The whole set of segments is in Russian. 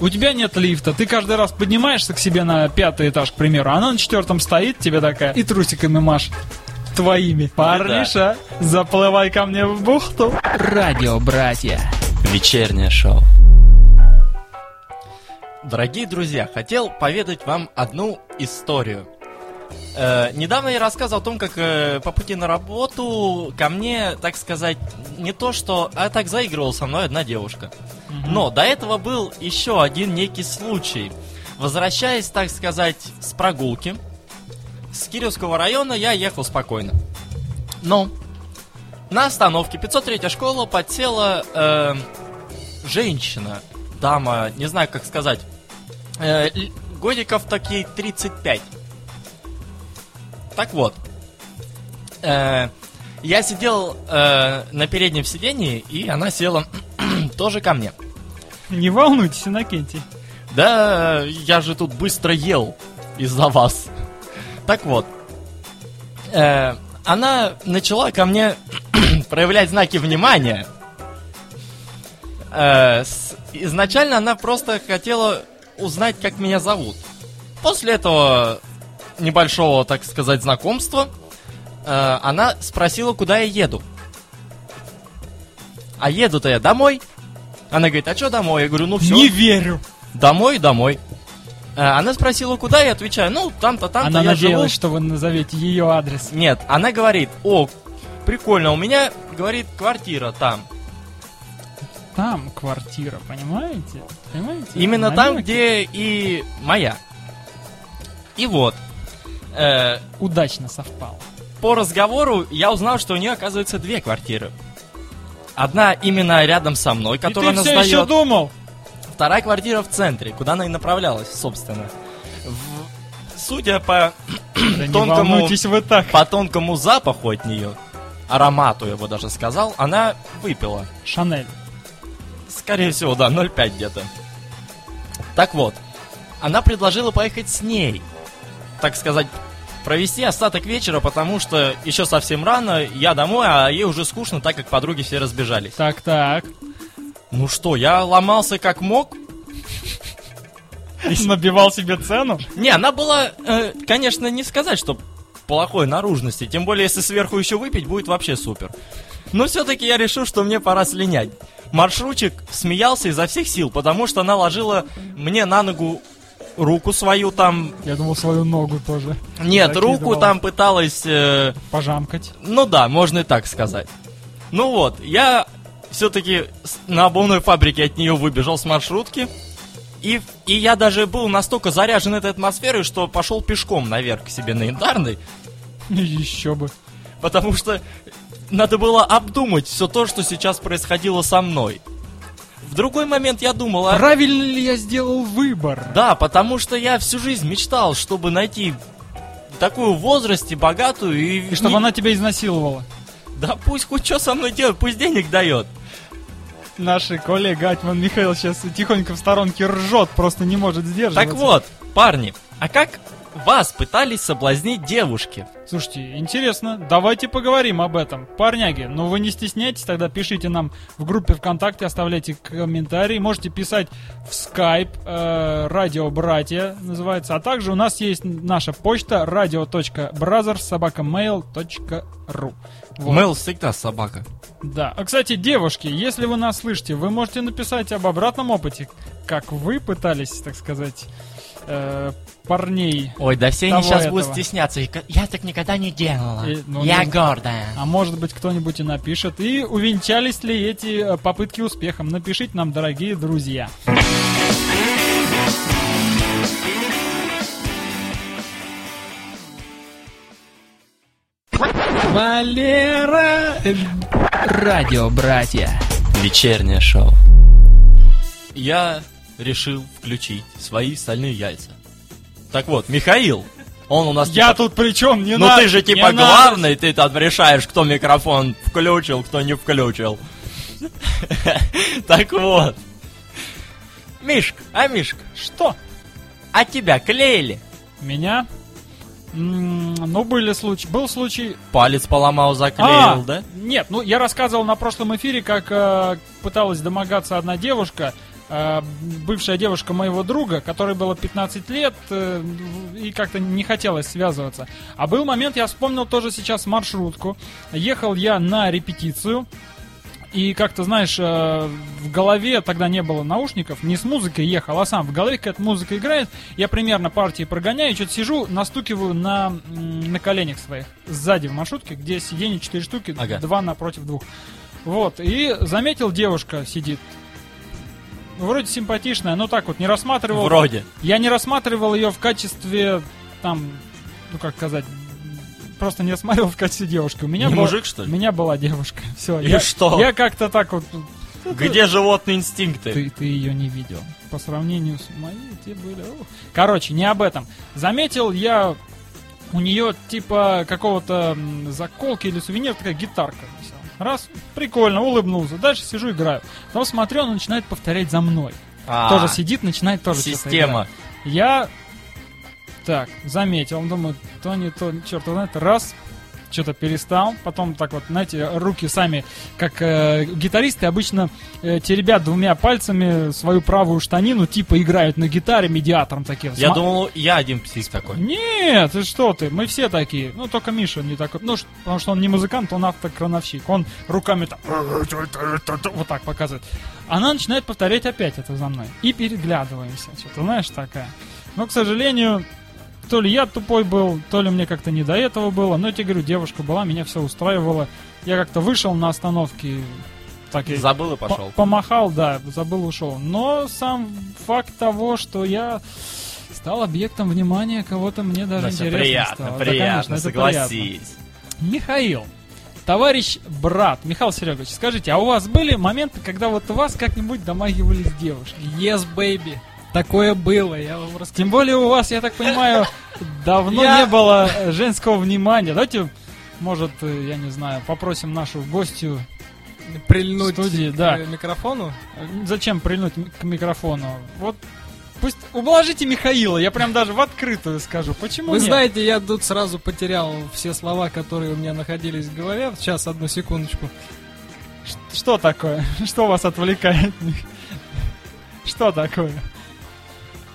У тебя нет лифта, ты каждый раз поднимаешься к себе на пятый этаж, к примеру, она на четвертом стоит, тебе такая, и трусиками машет. Твоими. Парниша, заплывай ко мне в бухту. Радио «Братья». Вечернее шоу. Дорогие друзья, хотел поведать вам одну историю. Э, недавно я рассказывал о том, как э, по пути на работу ко мне, так сказать, не то что, а так заигрывала со мной одна девушка. Но до этого был еще один некий случай. Возвращаясь, так сказать, с прогулки, с Кировского района я ехал спокойно. Но на остановке 503 школа подсела э, женщина, дама, не знаю как сказать, э, годиков такие 35. Так вот, э, я сидел э, на переднем сидении, и она села тоже ко мне. Не волнуйтесь, Иннокентий. Да, я же тут быстро ел из-за вас. Так вот, э, она начала ко мне проявлять знаки внимания. Э, с- изначально она просто хотела узнать, как меня зовут. После этого небольшого, так сказать, знакомства, э, она спросила, куда я еду. А еду-то я домой. Она говорит, а что домой? Я говорю, ну все. Не верю. Домой, домой. Э, Она спросила, куда, я отвечаю, ну, там-то, там-то Она я надеялась, живу. что вы назовете ее адрес. Нет, она говорит, о, прикольно, у меня, говорит, квартира там. Там квартира, понимаете? Понимаете? Именно там, где и моя. И вот, э, Удачно совпало. по разговору я узнал, что у нее, оказывается, две квартиры. Одна именно рядом со мной, которую и ты все еще сдает. думал? Вторая квартира в центре, куда она и направлялась, собственно. В- Судя по Да тонкому вы так. по тонкому запаху от нее, аромату, я бы даже сказал, она выпила. Шанель. Скорее всего, да, 0,5 где-то. Так вот, она предложила поехать с ней. Так сказать, провести остаток вечера, потому что еще совсем рано, я домой, а ей уже скучно, так как подруги все разбежались. Так, так. Ну что, я ломался как мог. Набивал себе цену? Не, она была, э, конечно, не сказать, что плохой наружности. Тем более, если сверху еще выпить, будет вообще супер. Но все-таки я решил, что мне пора слинять. Маршрутчик смеялся изо всех сил, потому что она ложила мне на ногу руку свою там. Я думал, свою ногу тоже Нет, Закидывала. руку там пыталась... э, пожамкать. ну да, можно и так сказать. Ну вот, я все-таки на обувной фабрике от нее выбежал с маршрутки. И, и я даже был настолько заряжен этой атмосферой, что пошел пешком наверх к себе на янтарный. Еще бы. Потому что надо было обдумать все то, что сейчас происходило со мной. В другой момент я думал, а... Правильно ли я сделал выбор? Да, потому что я всю жизнь мечтал, чтобы найти такую в возрасте богатую и... И чтобы не- она тебя изнасиловала. Да пусть хоть что со мной делает, пусть денег дает. Наш коллега Атьман Михаил сейчас тихонько в сторонке ржет, просто не может сдерживаться. Так вот, парни, а как вас пытались соблазнить девушки? Слушайте, интересно, давайте поговорим об этом. Парняги, ну вы не стесняйтесь, тогда пишите нам в группе ВКонтакте, оставляйте комментарии, можете писать в Skype, э, радио братья называется, а также у нас есть наша почта radio.brothers.mail.ru Вот. Мэл всегда собака. Да. А, кстати, девушки, если вы нас слышите, вы можете написать об обратном опыте, как вы пытались, так сказать, э, парней Ой, да все они сейчас будут этого. стесняться. И ка- Я так никогда не делала. И, ну, я ну, гордая. А может быть, кто-нибудь и напишет. И увенчались ли эти э, попытки успехом? Напишите нам, дорогие друзья. Валера! Радио «Братья». Вечернее шоу. Я решил включить свои стальные яйца. Так вот, Михаил, он у нас Я типа- тут при чем? Не Ну надо, ты же типа надо. главный, ты там решаешь, кто микрофон включил, кто не включил. Так вот. Мишка, а Мишка, Что? а тебя клеили? Меня? Ну, были случаи. Был случай Палец поломал, А, заклеил, да? Нет, ну я рассказывал на прошлом эфире, как э, пыталась домогаться одна девушка. Э, бывшая девушка моего друга, которой было 15 лет, э, и как-то не хотелось связываться. А был момент, я вспомнил тоже сейчас маршрутку. Ехал я на репетицию, и как-то, знаешь, э, в голове тогда не было наушников, не с музыкой ехал, а сам в голове какая-то музыка играет. Я примерно партии прогоняю, что-то сижу, настукиваю на, на коленях своих. Сзади в маршрутке, где сиденье 4 штуки, Ага. два напротив двух. Вот, и заметил, девушка сидит. Вроде симпатичная, но так вот не рассматривал. Вроде. Я не рассматривал ее в качестве, там, ну как сказать, просто не рассматривал в качестве девушки. У меня Не была- мужик, что У ли? меня была девушка. Все. И я, что? Я как-то так вот. Где животные инстинкты? Ты, ты ее не видел. По сравнению с моей, те были. Короче, не об этом. Заметил я у нее типа какого-то заколки или сувенир, такая гитарка висела. Раз, прикольно, улыбнулся. Дальше сижу, играю. Потом смотрю, он начинает повторять за мной. А, тоже сидит, начинает тоже Система. Я так, заметил, думаю, то не то, черт его знает, раз, что-то перестал, потом так вот, знаете, руки сами, как э, гитаристы обычно э, теребят двумя пальцами свою правую штанину, типа играют на гитаре медиатором таким. Я Сма- думал, я один псих такой. Нет, ты что ты, мы все такие. Ну, только Миша не такой. Ну, потому что он не музыкант, он автокрановщик. Он руками так, вот так показывает. Она начинает повторять опять это за мной. И переглядываемся. Что-то, знаешь, такая. Но, к сожалению, то ли я тупой был, то ли мне как-то не до этого было. Но я тебе говорю, девушка была, меня все устраивало. Я как-то вышел на остановке, так и Забыл и по- пошел. Помахал, да, забыл, ушел. Но сам факт того, что я стал объектом внимания кого-то, мне даже всё, интересно приятно, стало. Да, приятно, конечно, это приятно. согласись. Михаил, товарищ брат, Михаил Серегович, скажите, а у вас были моменты, когда вот у вас как-нибудь домагивались девушки? Yes, baby. Такое было, я вам расскажу. Тем более у вас, я так понимаю, давно Я- не было женского внимания. Давайте, может, э, я не знаю, попросим нашу гостью Прильнуть Студии, к да. микрофону. Зачем прильнуть к микрофону? Вот пусть ублажите Михаила, я прям даже в открытую скажу. Почему Вы нет? знаете, я тут сразу потерял все слова, которые у меня находились в голове. Сейчас, одну секундочку. Ш- Что такое? Что вас отвлекает? Что такое?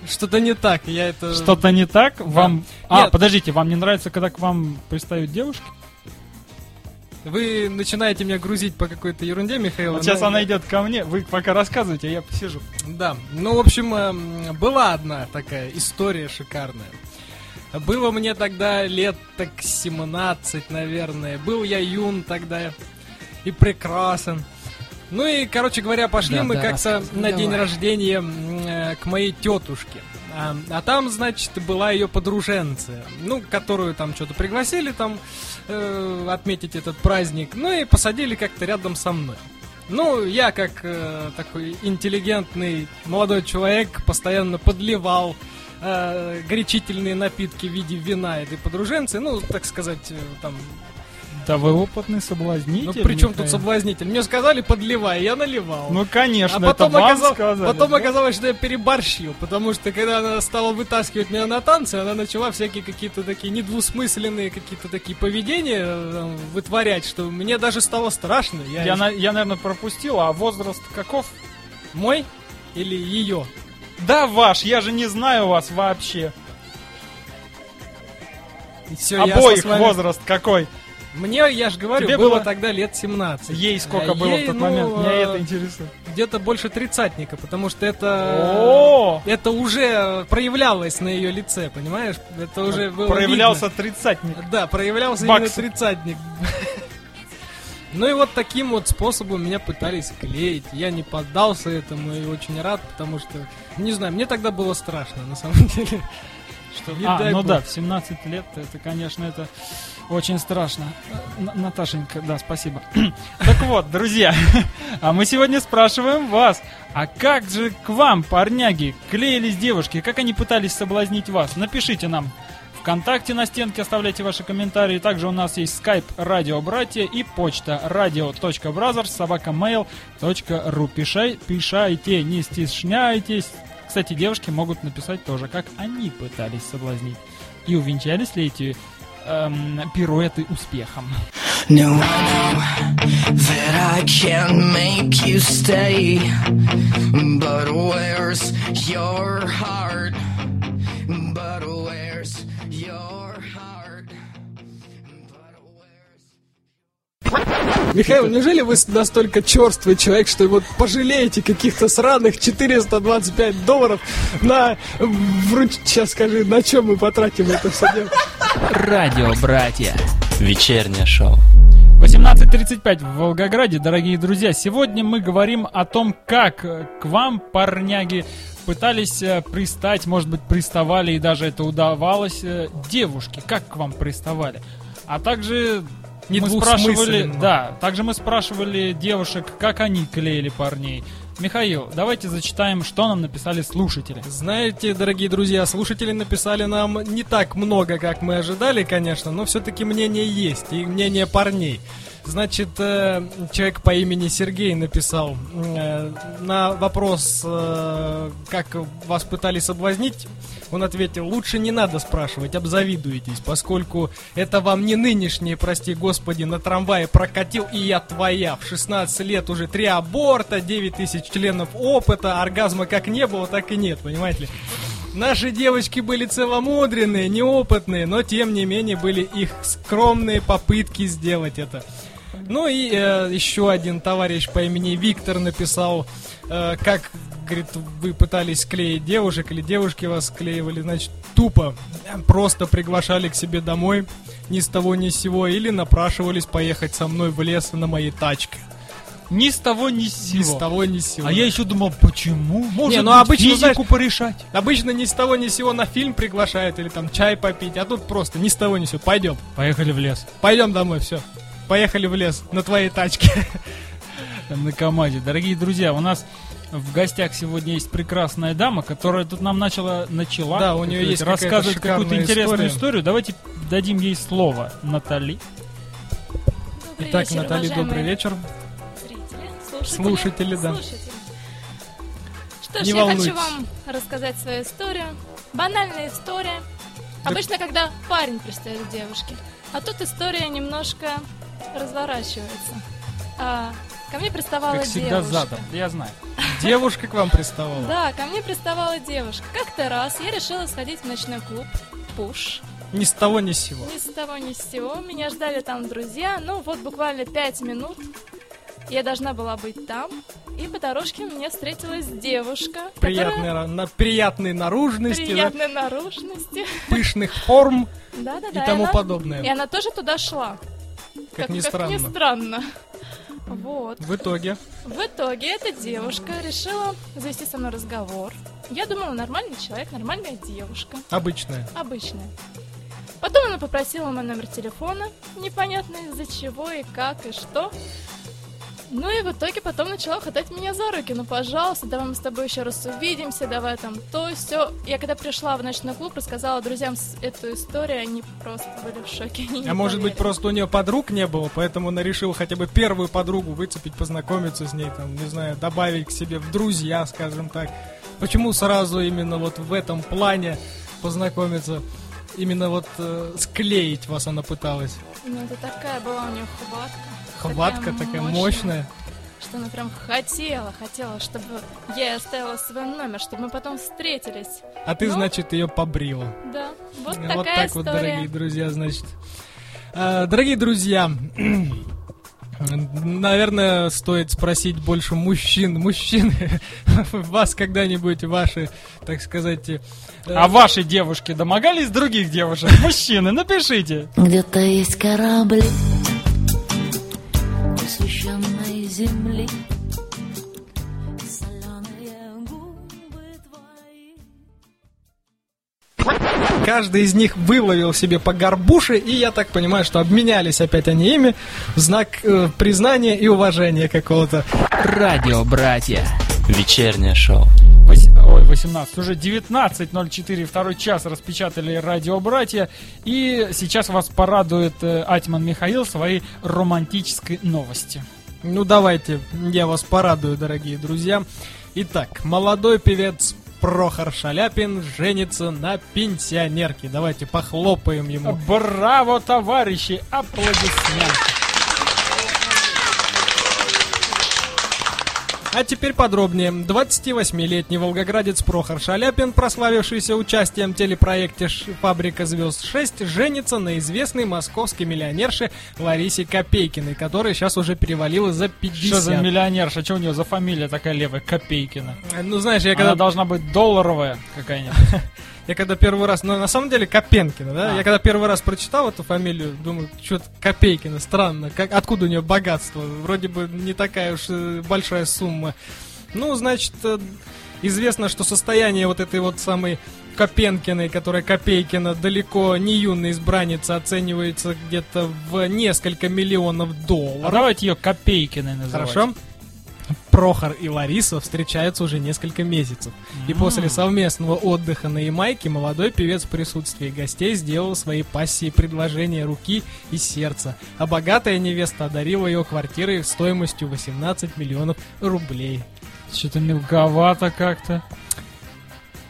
Что-то не так, я это... Что-то не так? Вам... А, Нет. подождите, вам не нравится, когда к вам пристают девушки? Вы начинаете меня грузить по какой-то ерунде, Михаил. Вот сейчас но- она идет ко мне, вы пока рассказывайте, а я посижу. Да, ну, в общем, эм, была одна такая история шикарная. Было мне тогда лет так 17, наверное. Был я юн тогда и прекрасен. Ну и, короче говоря, пошли Да, мы да, как-то на день давай. рождения м, к моей тетушке. А, а там, значит, была ее подруженция, ну, которую там что-то пригласили там э, отметить этот праздник, ну и посадили как-то рядом со мной. Ну, я как э, такой интеллигентный молодой человек постоянно подливал э, горячительные напитки в виде вина этой подруженцы, ну, так сказать, э, там, Да вы опытный соблазнитель. ну, при чем тут соблазнитель? Мне сказали, подливай, я наливал. Ну, конечно, А потом, это оказал- сказали. потом да? оказалось, что я переборщил, потому что когда она стала вытаскивать меня на танцы, она начала всякие какие-то такие недвусмысленные какие-то такие поведения э, там, вытворять, что мне даже стало страшно. Я, Я, на- я, наверное, пропустил, а возраст каков? Мой или ее? Да ваш, я же не знаю вас вообще. Все, Обоих возраст какой? Мне, я же говорю, Тебе было, было- тогда лет 17. Ей сколько А было ей, в тот ну, момент? Меня э, это интересует. Где-то больше тридцатника, потому что это... О, Это уже проявлялось на ее лице, понимаешь? Это уже было проявлялся видно. тридцатник. Да, проявлялся Баксы. именно тридцатник. Ну и вот таким вот способом меня пытались клеить. Я не поддался этому и очень рад, потому что, не знаю, мне тогда было страшно, на самом деле. Что, А, ну бог. да, в 17 лет это, конечно, это очень страшно. Н- Наташенька, да, спасибо. Так вот, друзья, а мы сегодня спрашиваем вас, а как же к вам, парняги, клеились девушки, как они пытались соблазнить вас? Напишите нам ВКонтакте на стенке, оставляйте ваши комментарии. Также у нас есть скайп радио братья и почта radio.brothers собака mail.ru. Пишай, пишайте, не стесняйтесь. Кстати, девушки могут написать тоже, как они пытались соблазнить. И увенчались ли эти эм, пируэты успехом. No, I know that I can make you stay. But where's your heart? But where's your heart? But where's Михаил, неужели вы настолько черствый человек, что вот пожалеете каких-то сраных 425 долларов на... Вруч... Сейчас скажи, на чем мы потратим это все дело? Радио братья. Вечернее шоу. 18.35 в Волгограде, дорогие друзья. Сегодня мы говорим о том, как к вам, парняги, пытались э, пристать, может быть, приставали, и даже это удавалось, э, девушки, как к вам приставали. А также мы спрашивали, да, также мы спрашивали девушек, как они клеили парней. Михаил, давайте зачитаем, что нам написали слушатели. Знаете, дорогие друзья, слушатели написали нам не так много, как мы ожидали, конечно, но все-таки мнение есть, и мнение парней. Значит, э, человек по имени Сергей написал э, на вопрос, э, как вас пытались соблазнить, он ответил, лучше не надо спрашивать, обзавидуетесь, поскольку это вам не нынешние, прости господи, на трамвае прокатил и я твоя. В 16 лет уже три аборта, 9 тысяч членов опыта, оргазма как не было, так и нет, понимаете ли. Наши девочки были целомудренные, неопытные, но тем не менее были их скромные попытки сделать это. Ну и э, еще один товарищ по имени Виктор написал, э, как, говорит, вы пытались клеить девушек или девушки вас склеивали, значит, тупо просто приглашали к себе домой ни с того ни с сего или напрашивались поехать со мной в лес на моей тачке. Ни с того, ни с Ни сего. с того ни с сего. А я еще думал, почему? Может Не, ну обычно, физику знаешь- порешать. Обычно ни с того ни с сего на фильм приглашают или там чай попить, а тут просто ни с того ни с сего. Пойдем, Поехали в лес. пойдем домой, все. Поехали в лес на твоей тачке. на КамАЗе. Дорогие друзья, у нас в гостях сегодня есть прекрасная дама, которая тут нам начала, начала Да, у так нее сказать, есть какая-то рассказывать какую-то интересную история. историю. Давайте дадим ей слово. Натали. Добрый Итак, вечер, уважаемые добрый вечер. Зрители, слушатели. Слушатели, да. Слушатели. Что ж, Не я волнуйтесь. хочу вам рассказать свою историю. Банальная история. Обычно, когда парень пристает к девушке. А тут история немножко разворачивается. А, ко мне приставала Как всегда девушка. задом. Я знаю. Девушка к вам приставала. Да, ко мне приставала девушка. Как-то раз я решила сходить в ночной клуб Пуш. Ни с того ни с сего. Ни с того, ни с сего. Меня ждали там друзья. Ну, вот буквально пять минут. Я должна была быть там. И по дорожке мне встретилась девушка. Приятной, ра- на, приятной наружности, да, Приятной наружности. пышных форм Да-да-да. и тому она- подобное. И она тоже туда шла. Как ни Как странно. ни странно. Вот. В итоге. В итоге эта девушка решила завести со мной разговор. Я думала, нормальный человек, нормальная девушка. Обычная. Обычная. Потом она попросила мой номер телефона, непонятно из-за чего и как и что. Ну и в итоге потом начала хватать меня за руки. Ну, пожалуйста, давай мы с тобой еще раз увидимся, давай там то, все. Я когда пришла в ночной клуб, рассказала друзьям эту историю, они просто были в шоке. они А может быть поверили. просто у нее подруг не было, поэтому она решила хотя бы первую подругу выцепить, познакомиться с ней, там, не знаю, добавить к себе в друзья, скажем так. Почему сразу именно вот в этом плане познакомиться? Именно вот э, склеить вас она пыталась. Ну, это такая была у нее хватка. Хватка такая мощная. Что она прям хотела, хотела, чтобы я ей оставила свой номер, чтобы мы потом встретились. А ты, Ну? значит, ее побрила. Да, вот Вот такая так вот, история. дорогие друзья, значит. А, Дорогие друзья, наверное, стоит спросить больше мужчин. Мужчины, вас когда-нибудь ваши, так сказать... э, А ваши девушки домогались других девушек? Мужчины, напишите. Где-то есть корабли Посвященной земли Соленые губы твои Каждый из них выловил себе по горбуше, и я так понимаю, что обменялись опять они ими в знак э, признания и уважения какого-то. Радио братья. Вечернее шоу. Ой, 18, уже 19.04, второй час распечатали радиобратья. И сейчас вас порадует э, Атьман Михаил своей романтической новости. Ну давайте, я вас порадую, дорогие друзья. Итак, молодой певец Прохор Шаляпин женится на пенсионерке. Давайте похлопаем ему. Браво, товарищи! Аплодисменты! А теперь подробнее. 28-летний волгоградец Прохор Шаляпин, прославившийся участием в телепроекте «Ш- «Фабрика звезд 6», женится на известной московской миллионерше Ларисе Копейкиной, которая сейчас уже перевалила за 50. Что за миллионерша? Что у нее за фамилия такая левая? Копейкина. Ну, знаешь, я Она когда, должна быть долларовая какая-нибудь. я когда первый раз, ну, на самом деле Копенкина, да? А. Я когда первый раз прочитал эту фамилию, думаю, что-то Копейкина, странно. Как, откуда у нее богатство? Вроде бы не такая уж большая сумма. Ну, значит, э, известно, что состояние вот этой вот самой Копенкиной, которая Копейкина, далеко не юная избранница, оценивается где-то в несколько миллионов А долларов. давайте ее Копейкиной называть. Хорошо. Прохор и Лариса встречаются уже несколько месяцев. И после совместного отдыха на Ямайке молодой певец в присутствии гостей сделал своей пассии предложение руки и сердца. А богатая невеста одарила ее квартирой стоимостью 18 миллионов рублей. Что-то мелковато как-то.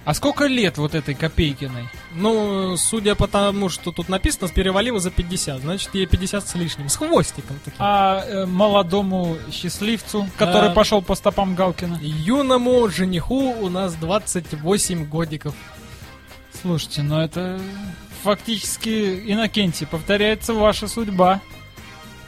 А сколько лет вот этой Копейкиной? Ну, судя по тому, что тут написано, перевалила за 50. Значит, ей 50 с лишним. С хвостиком таким. А э, молодому счастливцу, который А. пошел по стопам Галкина? Юному жениху у нас 28 годиков. Слушайте, ну это фактически, Иннокентий, повторяется ваша судьба.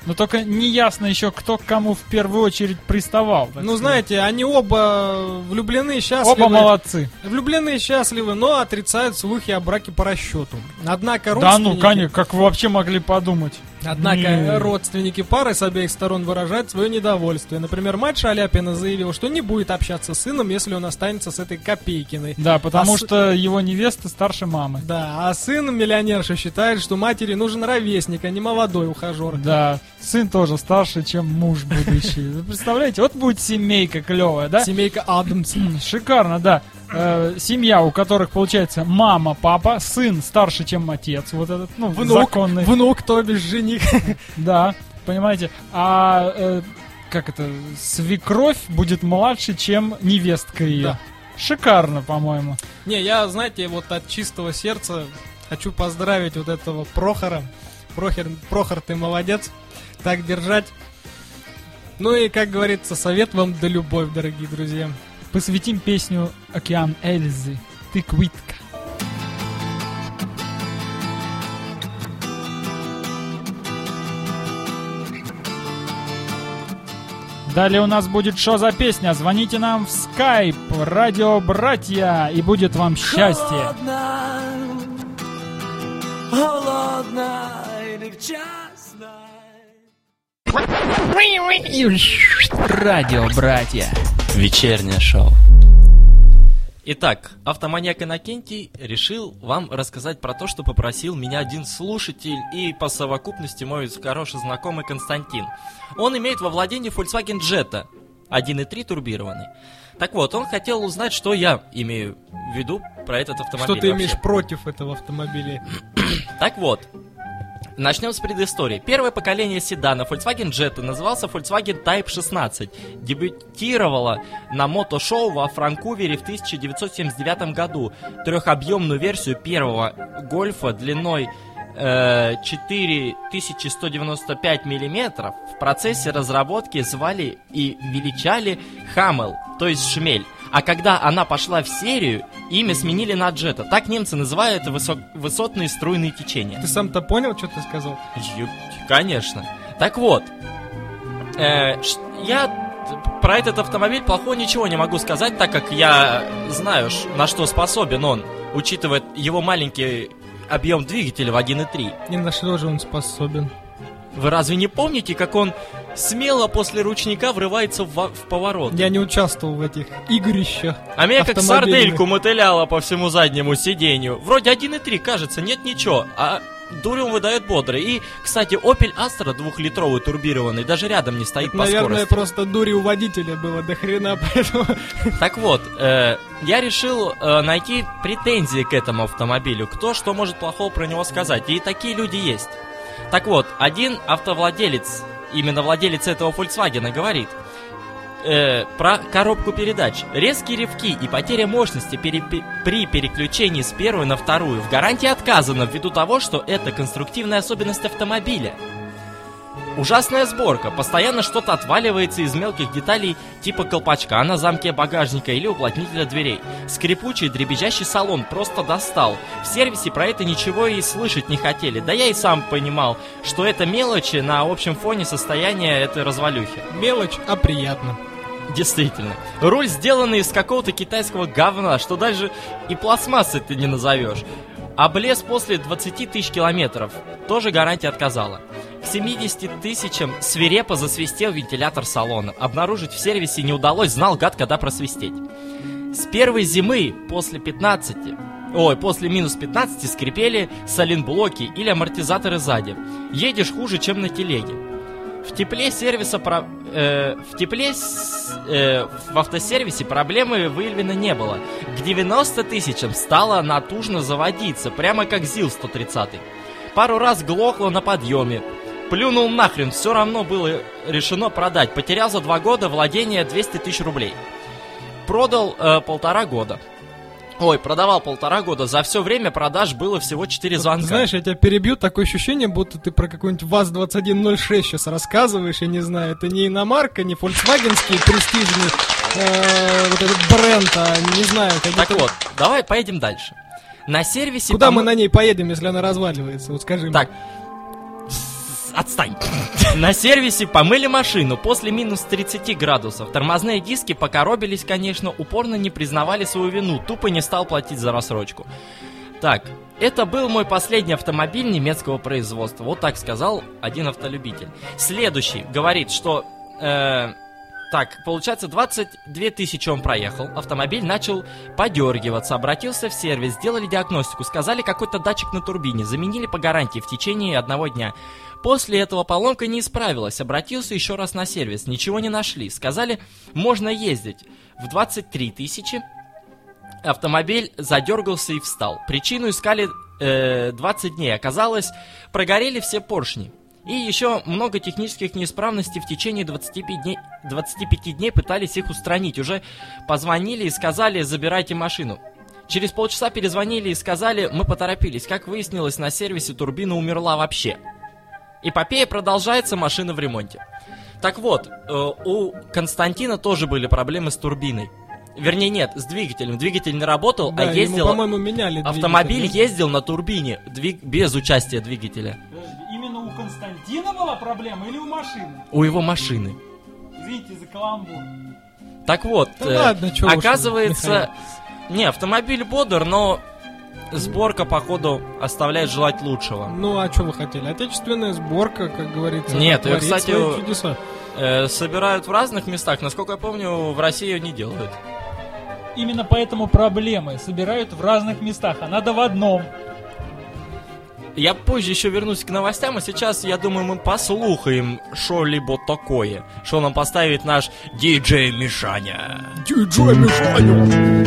Но только не ясно еще, кто к кому в первую очередь приставал. Ну, сказать. знаете, они оба влюблены, счастливы. Оба молодцы. Влюблены и счастливы, но отрицают слухи о браке по расчету. Однако Да ну, родственники... конечно, как вы вообще могли подумать? Однако Не. родственники пары с обеих сторон выражают свое недовольствие. Например, мать Шаляпина заявила, что не будет общаться с сыном, если он останется с этой Копейкиной. Да, потому А с- что его невеста старше мамы. Да, а сын миллионерша считает, что матери нужен ровесник, а не молодой ухажер. Да, сын тоже старше, чем муж будущий. Вы представляете, вот будет семейка клевая, да? Семейка Адамс. Шикарно, да. Э, семья, у которых получается мама, папа, сын старше, чем отец. Вот этот, ну, Внук, законный. внук, то бишь жених. Да, понимаете. А э, как это, свекровь будет младше, чем невестка ее. Да. Шикарно, по-моему. Не, я, знаете, вот от чистого сердца хочу поздравить вот этого Прохора. Прохор, Прохор, ты молодец. Так держать. Ну и, как говорится, совет вам да любовь, дорогие друзья. Посвятим песню «Океан Эльзы». Ты квитка. Далее у нас будет что за песня? Звоните нам в скайп, радио братья, и будет вам счастье. Холодна, холодна і невчасна. Радио братья. Вечернее шоу. Итак, автоманьяк Иннокентий решил вам рассказать про то, что попросил меня один слушатель и по совокупности мой хороший знакомый Константин. Он имеет во владении Volkswagen Jetta 1.3 турбированный. Так вот, он хотел узнать, что я имею в виду про этот автомобиль. Что ты вообще. имеешь против этого автомобиля? Так вот, начнем с предыстории. Первое поколение седана Volkswagen Jetta назывался Volkswagen Type 16. Дебютировала на мотошоу во Франкувере в 1979 году. Трехобъемную версию первого гольфа длиной э, 4195 миллиметров в процессе разработки звали и величали Хаммел, то есть шмель. А когда она пошла в серию, имя сменили на Джета. Так немцы называют высок- высотные струйные течения. Ты сам-то понял, что ты сказал? Ёпт, Конечно. Так вот, э, я про этот автомобиль плохого ничего не могу сказать, так как я знаю, на что способен он, учитывая его маленький объем двигателя в 1.3. Ни на что же он способен. Вы разве не помните, как он смело после ручника врывается в, в поворот? Я не участвовал в этих игрищах. А меня как сардельку мотыляло по всему заднему сиденью. Вроде 1.3, кажется, нет ничего, а дурь он выдает бодрый. И, кстати, Opel Astra двухлитровый турбированный даже рядом не стоит по Наверное, скорости. просто дури у водителя было до хрена, поэтому... Так вот, э, я решил э, найти претензии к этому автомобилю. Кто что может плохого про него сказать. И такие люди есть. Так вот, один автовладелец, именно владелец этого Volkswagen, говорит э, про коробку передач. Резкие рывки и потеря мощности пере- пе- при переключении с первой на вторую в гарантии отказано ввиду того, что это конструктивная особенность автомобиля. Ужасная сборка, постоянно что-то отваливается из мелких деталей типа колпачка на замке багажника или уплотнителя дверей. Скрипучий, дребезжащий салон просто достал. В сервисе про это ничего и слышать не хотели. Да я и сам понимал, что это мелочи на общем фоне состояния этой развалюхи. Мелочь, а приятно. Действительно. Руль сделанный из какого-то китайского говна, что даже и пластмассой ты не назовешь. Облез после 20 тысяч километров. Тоже гарантия отказала. К 70 тысячам свирепо засвистел вентилятор салона. Обнаружить в сервисе не удалось, знал гад, когда просвистеть. С первой зимы после 15, ой, после минус 15 скрипели саленблоки или амортизаторы сзади. Едешь хуже, чем на телеге. В тепле сервиса про... э, в тепле с- э, в автосервисе проблемы выявлено не было. К 90 тысячам стало натужно заводиться, прямо как ЗИЛ-130. Пару раз глохло на подъеме. Плюнул нахрен, все равно было решено продать. Потерял за два года владение 200 тысяч рублей. Продал э, полтора года. Ой, продавал полтора года. За все время продаж было всего 4 звонка. Знаешь, я тебя перебью, такое ощущение, будто ты про какой-нибудь ВАЗ-2106 сейчас рассказываешь, я не знаю, это не иномарка, не фольксвагенский престижный э, вот этот бренд, а не знаю. Так вот, давай поедем дальше. На сервисе... Куда мы на ней поедем, если она разваливается? Вот скажи Так. Отстань. На сервисе помыли машину после минус 30 градусов. Тормозные диски покоробились, конечно, упорно не признавали свою вину, тупо не стал платить за рассрочку. Так, это был мой последний автомобиль немецкого производства. Вот так сказал один автолюбитель. Следующий говорит, что... э, так, получается, 22 тысячи он проехал, автомобиль начал подергиваться, обратился в сервис, сделали диагностику, сказали какой-то датчик на турбине, заменили по гарантии в течение одного дня. После этого поломка не исправилась, обратился еще раз на сервис, ничего не нашли, сказали, можно ездить. В 23 тысячи автомобиль задергался и встал. Причину искали э, 20 дней, оказалось, прогорели все поршни. И еще много технических неисправностей в течение 25 дней, 25 дней пытались их устранить. Уже позвонили и сказали, забирайте машину. Через полчаса перезвонили и сказали, мы поторопились. Как выяснилось, на сервисе турбина умерла вообще. Эпопея продолжается, машина в ремонте. Так вот, э, у Константина тоже были проблемы с турбиной. Вернее, нет, с двигателем. Двигатель не работал, Да, а ездил... по-моему, меняли Автомобиль ездил на турбине, двиг- без участия двигателя. Именно у Константина была проблема или у машины? У его машины. Извините за каламбур. Так вот, Да э, ладно, чё уж оказывается... Не, автомобиль бодр, но сборка, походу, оставляет желать лучшего. Ну, а что вы хотели? Отечественная сборка, как говорится. Нет, её, кстати, свои у- чудеса. Э, собирают в разных местах, насколько я помню, в России её не делают. Именно поэтому проблемы собирают в разных местах, а надо в одном. Я позже еще вернусь к новостям, а сейчас, я думаю, мы послухаем что-либо такое, что нам поставит наш диджей Мишаня. Диджей Мишаня.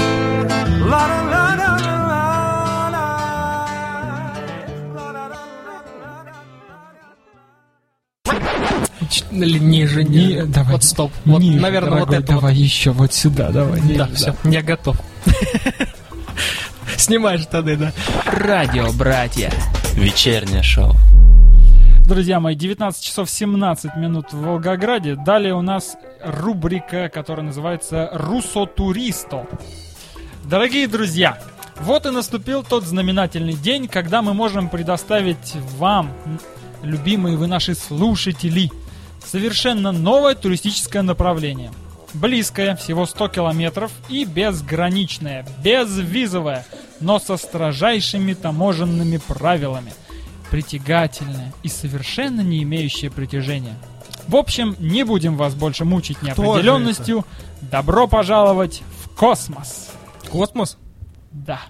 Ниже, не, давай. Вот стоп. Вот, Ниже, наверное, вот дорогой, это давай еще вот сюда, давай. вот. Да, ниже, все, я готов. Снимай штаны, да. Радио братья. Вечернее шоу. Друзья мои, 19 часов 17 минут в Волгограде. Далее у нас рубрика, которая называется «Руссо Туристо». Дорогие друзья, вот и наступил тот знаменательный день, когда мы можем предоставить вам, любимые вы наши слушатели, совершенно новое туристическое направление. Близкое, всего 100 километров, и безграничное, безвизовое, но со строжайшими таможенными правилами. Притягательное и совершенно не имеющее притяжения. В общем, не будем вас больше мучить неопределенностью. Добро пожаловать в космос! Космос? Да.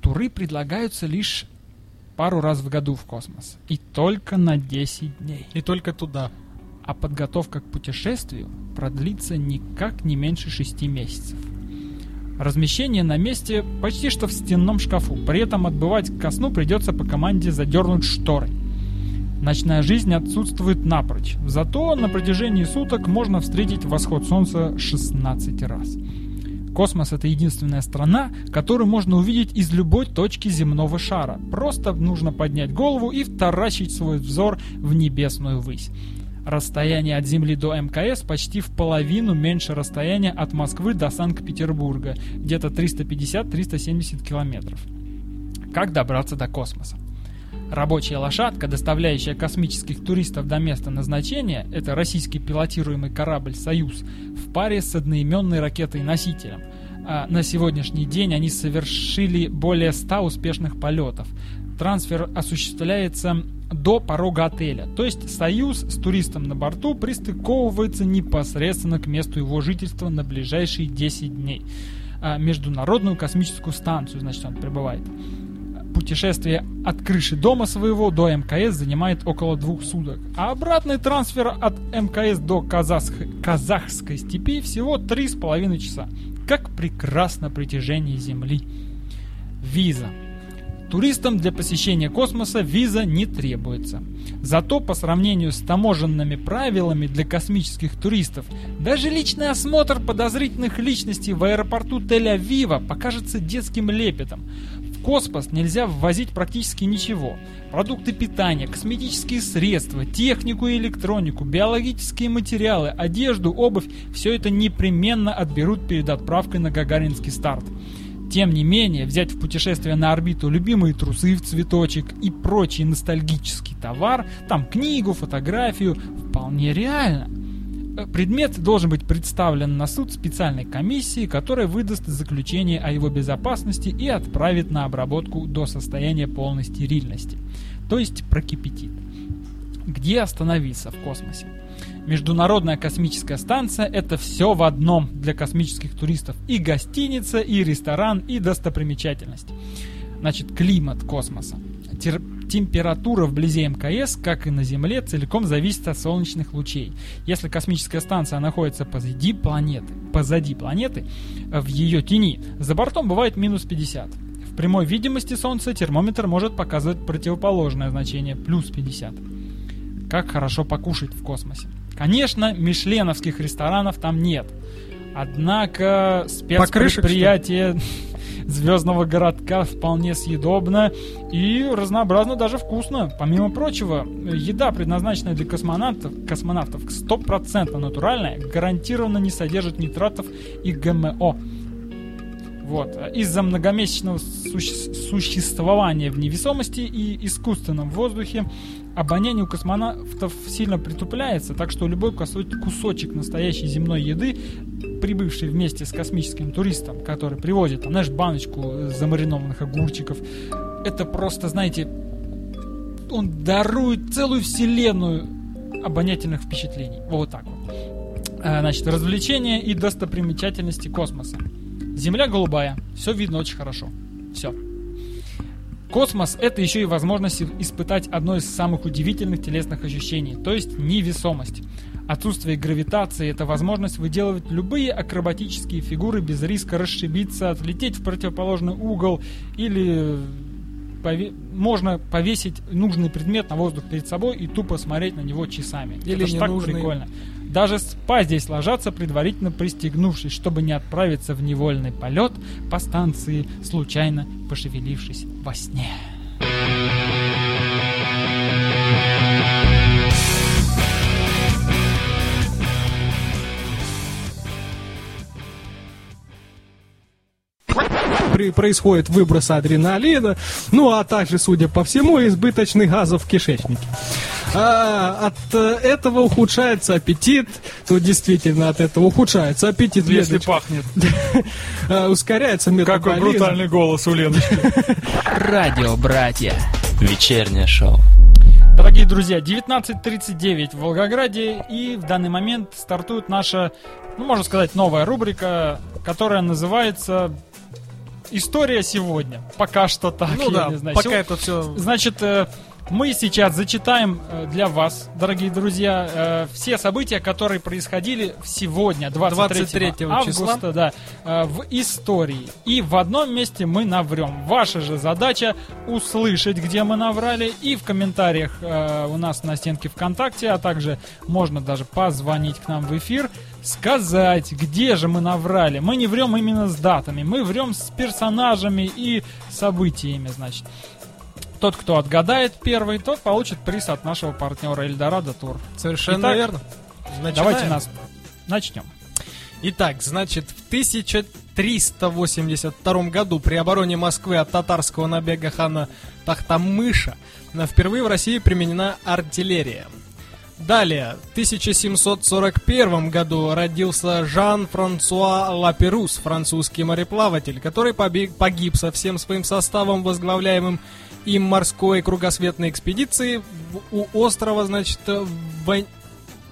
Туры предлагаются лишь пару раз в году в космос. И только на 10 дней. И только туда. А подготовка к путешествию продлится никак не меньше 6 месяцев. Размещение на месте почти что в стенном шкафу. При этом отбывать ко сну придется по команде задернуть шторы. Ночная жизнь отсутствует напрочь. Зато на протяжении суток можно встретить восход солнца 16 раз. Космос это единственная страна, которую можно увидеть из любой точки земного шара. Просто нужно поднять голову и вторачить свой взор в небесную высь. Расстояние от Земли до МКС почти в половину меньше расстояния от Москвы до Санкт-Петербурга, где-то 350-370 километров. Как добраться до космоса? Рабочая лошадка, доставляющая космических туристов до места назначения, это российский пилотируемый корабль «Союз» в паре с одноименной ракетой-носителем. А на сегодняшний день они совершили более 100 успешных полетов. Трансфер осуществляется до порога отеля. То есть «Союз» с туристом на борту пристыковывается непосредственно к месту его жительства на ближайшие 10 дней. А международную космическую станцию, значит, он прибывает. Путешествие от крыши дома своего до МКС занимает около двух суток, а обратный трансфер от МКС до казахск- казахской степи всего три с половиной часа. Как прекрасно притяжение Земли. Виза. Туристам для посещения космоса виза не требуется. Зато по сравнению с таможенными правилами для космических туристов, даже личный осмотр подозрительных личностей в аэропорту Тель-Авива покажется детским лепетом. В космос нельзя ввозить практически ничего. Продукты питания, косметические средства, технику и электронику, биологические материалы, одежду, обувь – все это непременно отберут перед отправкой на Гагаринский старт. Тем не менее, взять в путешествие на орбиту любимые трусы в цветочек и прочий ностальгический товар, там книгу, фотографию, вполне реально. Э, Предмет должен быть представлен на суд специальной комиссии, которая выдаст заключение о его безопасности и отправит на обработку до состояния полной стерильности, то есть прокипятит. Где остановиться в космосе? Международная космическая станция – это все в одном для космических туристов. И гостиница, и ресторан, и достопримечательность. Значит, климат космоса. Тер- температура вблизи МКС, как и на Земле, целиком зависит от солнечных лучей. Если космическая станция находится позади планеты, позади планеты, э, в ее тени, за бортом бывает минус 50. В прямой видимости Солнца термометр может показывать противоположное значение, плюс 50. Как хорошо покушать в космосе. Конечно, мишленовских ресторанов там нет. Однако спецпредприятие Звездного городка вполне съедобно и разнообразно даже вкусно. Помимо прочего, еда, предназначенная для космонавтов, космонавтов 100% натуральная, гарантированно не содержит нитратов и ГМО. Вот. Из-за многомесячного суще- существования в невесомости и искусственном воздухе обоняние у космонавтов сильно притупляется, так что любой кусо- кусочек настоящей земной еды, прибывший вместе с космическим туристом, который привозит, там, знаешь, баночку замаринованных огурчиков, это просто, знаете, он дарует целую вселенную обонятельных впечатлений. Вот так вот. А, Значит, развлечения и достопримечательности космоса. Земля голубая, все видно очень хорошо. Все. Космос — это еще и возможность испытать одно из самых удивительных телесных ощущений, то есть невесомость. Отсутствие гравитации — это возможность выделывать любые акробатические фигуры без риска расшибиться, отлететь в противоположный угол или пове- можно повесить нужный предмет на воздух перед собой и тупо смотреть на него часами. Или это ж так прикольно. Даже спать здесь ложатся, предварительно пристегнувшись, чтобы не отправиться в невольный полет по станции, случайно пошевелившись во сне. Происходит выброс адреналина, ну а также, судя по всему, избыточный газов в кишечнике. А, от э, этого ухудшается аппетит, ну действительно от этого ухудшается аппетит. Леночка. пахнет. А, ускоряется метаболизм. голос у Леночки. Радио «Братья». Вечернее шоу. Дорогие друзья, 19.39 в Волгограде, и в данный момент стартует наша, ну, можно сказать, новая рубрика, которая называется «История сегодня». Пока что так, Ну я да, не знаю. пока Сего- это все... Значит, э, Мы сейчас зачитаем э, для вас, дорогие друзья, э, все события, которые происходили сегодня, 23, 23 августа, числа. да, э, в истории. И в одном месте мы наврем. Ваша же задача услышать, где мы наврали, и в комментариях у нас на стенке ВКонтакте, а также можно даже позвонить к нам в эфир, сказать, где же мы наврали. Мы не врем именно с датами, мы врем с персонажами и событиями, значит. Тот, кто отгадает первый, тот получит приз от нашего партнера Эльдорадо Тур. Совершенно Итак, верно. Начинаем. Давайте нас начнем. Итак, значит, в 1382 году при обороне Москвы от татарского набега хана Тахтамыша на- впервые в России применена артиллерия. Далее, в 1741 году родился Жан-Франсуа Лаперус, французский мореплаватель, который погиб со всем своим составом, возглавляемым им морской кругосветной экспедиции у острова, значит, Вань-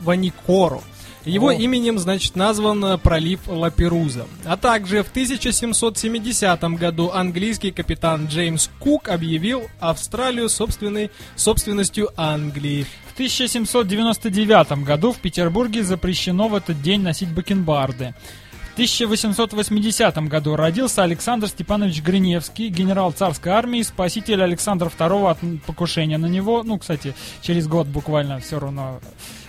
Ваникоро. Его О. именем, значит, назван э, пролив Лаперуза. А также в 1770 году английский капитан Джеймс Кук объявил Австралию собственной собственностью Англии. В 1799 году в Петербурге запрещено в этот день носить бакенбарды. В 1880 году родился Александр Степанович Гриневский, генерал царской армии, спаситель Александра II от покушения на него. Ну, кстати, через год буквально все равно